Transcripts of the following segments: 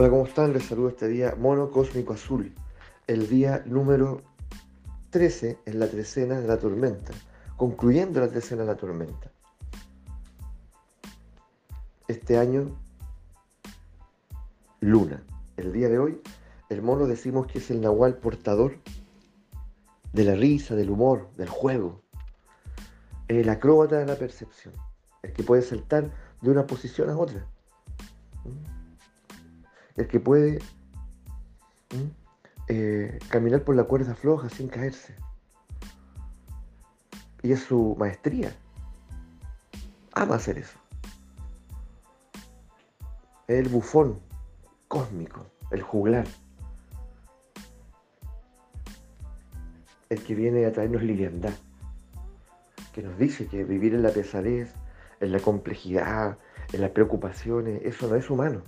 Hola, ¿cómo están? Les saludo este día Mono Cósmico Azul, el día número 13 en la trecena de la tormenta, concluyendo la trecena de la tormenta. Este año, luna. El día de hoy, el mono decimos que es el nahual portador de la risa, del humor, del juego, el acróbata de la percepción, el que puede saltar de una posición a otra el que puede eh, caminar por la cuerda floja sin caerse. Y es su maestría. Ama hacer eso. El bufón cósmico, el juglar. El que viene a traernos liviandad. Que nos dice que vivir en la pesadez, en la complejidad, en las preocupaciones, eso no es humano.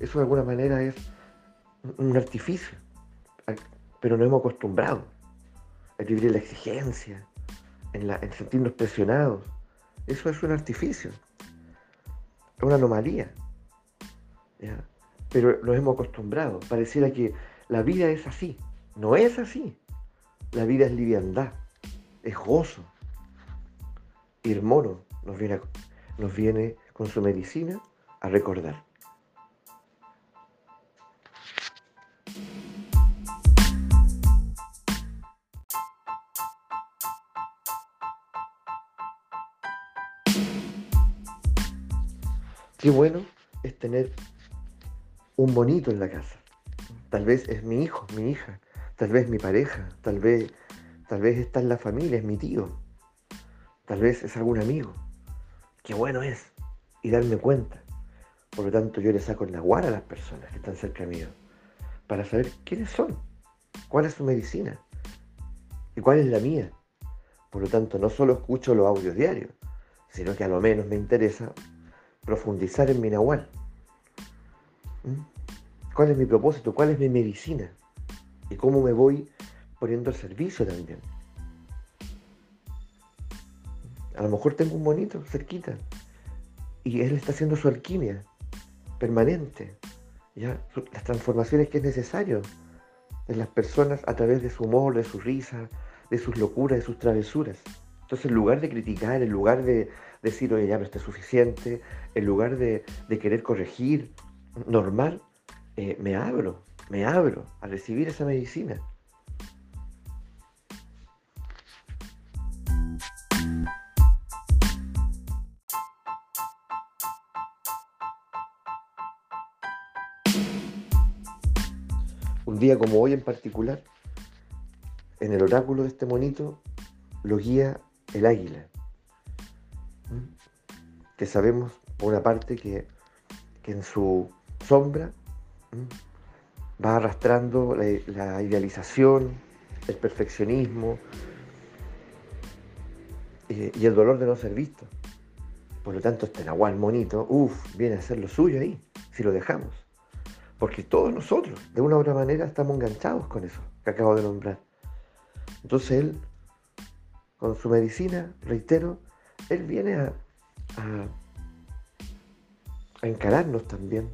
Eso de alguna manera es un artificio, pero nos hemos acostumbrado a vivir en la exigencia, en, sentirnos presionados. Eso es un artificio, es una anomalía. Pero nos hemos acostumbrado. Pareciera que la vida es así. No es así. La vida es liviandad, es gozo. Y el mono nos viene, nos viene con su medicina a recordar. Qué bueno es tener un bonito en la casa. Tal vez es mi hijo, mi hija, tal vez mi pareja, tal vez, tal vez está en la familia, es mi tío, tal vez es algún amigo. Qué bueno es y darme cuenta. Por lo tanto, yo le saco la guara a las personas que están cerca mío para saber quiénes son, cuál es su medicina y cuál es la mía. Por lo tanto, no solo escucho los audios diarios, sino que a lo menos me interesa profundizar en mi nahual. ¿Mm? ¿Cuál es mi propósito? ¿Cuál es mi medicina? ¿Y cómo me voy poniendo al servicio también? A lo mejor tengo un bonito cerquita y él está haciendo su alquimia permanente, ¿ya? las transformaciones que es necesario en las personas a través de su humor, de su risa, de sus locuras, de sus travesuras. Entonces, en lugar de criticar, en lugar de decir, oye, ya no está suficiente, en lugar de, querer corregir, normal, eh, me abro, me abro a recibir esa medicina. Un día como hoy en particular, en el oráculo de este monito, lo guía el águila, que sabemos por una parte que, en su sombra va arrastrando la, idealización, el perfeccionismo y el dolor de no ser visto. Por lo tanto, este Nahual monito, uff, viene a ser lo suyo ahí, si lo dejamos. Porque todos nosotros, de una u otra manera, estamos enganchados con eso que acabo de nombrar. Entonces él con su medicina, reitero, Él viene a, a, encararnos también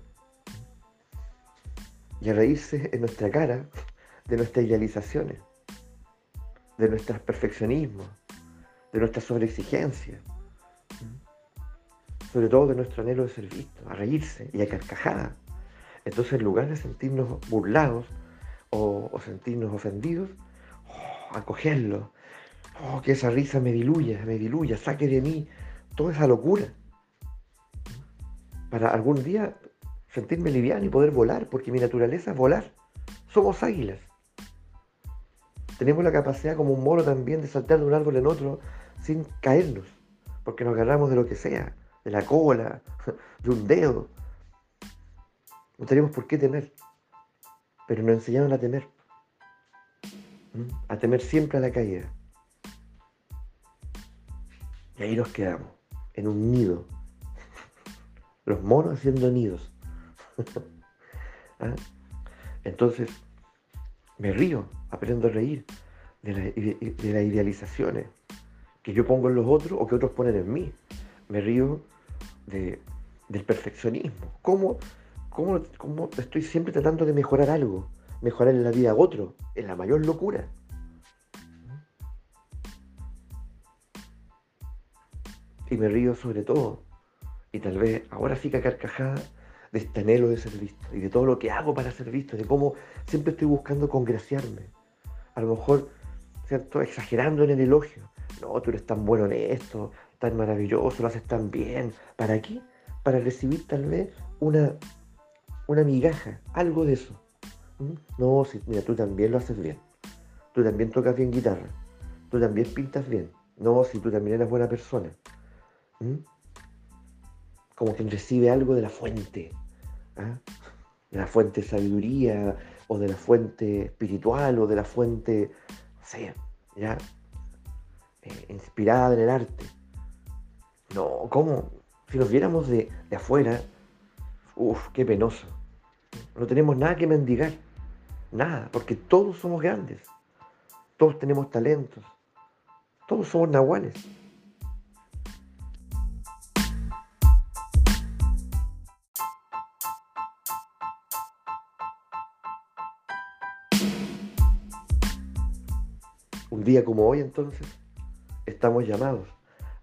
y a reírse en nuestra cara de nuestras idealizaciones, de nuestros perfeccionismos, de nuestra sobreexigencia, sobre todo de nuestro anhelo de ser visto, a reírse y a carcajada. Entonces, en lugar de sentirnos burlados o, sentirnos ofendidos, oh, acogerlo, Oh, que esa risa me diluya, me diluya, saque de mí toda esa locura. Para algún día sentirme liviano y poder volar, porque mi naturaleza es volar. Somos águilas. Tenemos la capacidad como un mono también de saltar de un árbol en otro sin caernos, porque nos agarramos de lo que sea, de la cola, de un dedo. No tenemos por qué temer, pero nos enseñaron a temer, a temer siempre a la caída. Y ahí nos quedamos, en un nido. Los monos haciendo nidos. ¿Ah? Entonces, me río, aprendo a reír de, las idealizaciones que yo pongo en los otros o que otros ponen en mí. Me río del perfeccionismo. ¿Cómo ¿Cómo, ¿Cómo estoy siempre tratando de mejorar algo? Mejorar en la vida a otro, en la mayor locura. Y me río sobre todo. Y tal vez ahora sí que carcajada de este anhelo de ser visto y de todo lo que hago para ser visto, de cómo siempre estoy buscando congraciarme. A lo mejor, ¿cierto? Exagerando en el elogio. No, tú eres tan bueno en esto, tan maravilloso, lo haces tan bien. ¿Para qué? Para recibir tal vez una, una migaja, algo de eso. ¿Mm? No, si, mira, tú también lo haces bien. Tú también tocas bien guitarra. Tú también pintas bien. No, si tú también eres buena persona. Como quien recibe algo de la fuente. ¿ah? De la fuente de sabiduría, o de la fuente espiritual, o de la fuente, no sé, ya, eh, inspirada en el arte. No, ¿cómo? Si nos viéramos de, de afuera, uff, qué penoso. No tenemos nada que mendigar. Nada, porque todos somos grandes. Todos tenemos talentos. Todos somos nahuales. Un día como hoy entonces, estamos llamados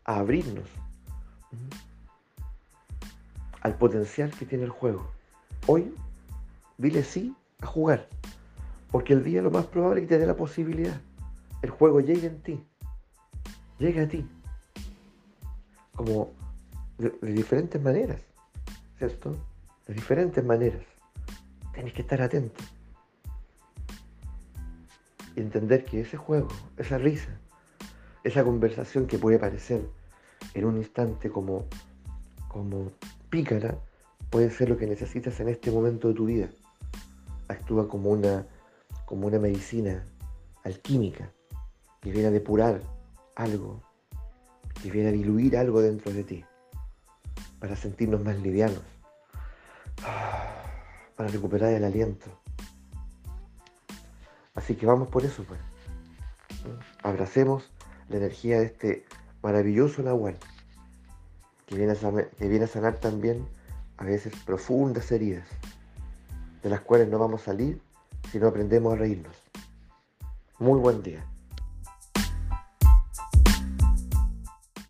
a abrirnos al potencial que tiene el juego. Hoy, dile sí a jugar, porque el día lo más probable es que te dé la posibilidad. El juego llegue en ti, llega a ti, como de, diferentes maneras, ¿cierto? De diferentes maneras. Tienes que estar atento entender que ese juego, esa risa, esa conversación que puede parecer en un instante como, como pícara, puede ser lo que necesitas en este momento de tu vida. Actúa como una, como una medicina alquímica que viene a depurar algo, que viene a diluir algo dentro de ti, para sentirnos más livianos, para recuperar el aliento Así que vamos por eso, pues. Abracemos la energía de este maravilloso Nahual, que viene, a sanar, que viene a sanar también a veces profundas heridas, de las cuales no vamos a salir si no aprendemos a reírnos. Muy buen día.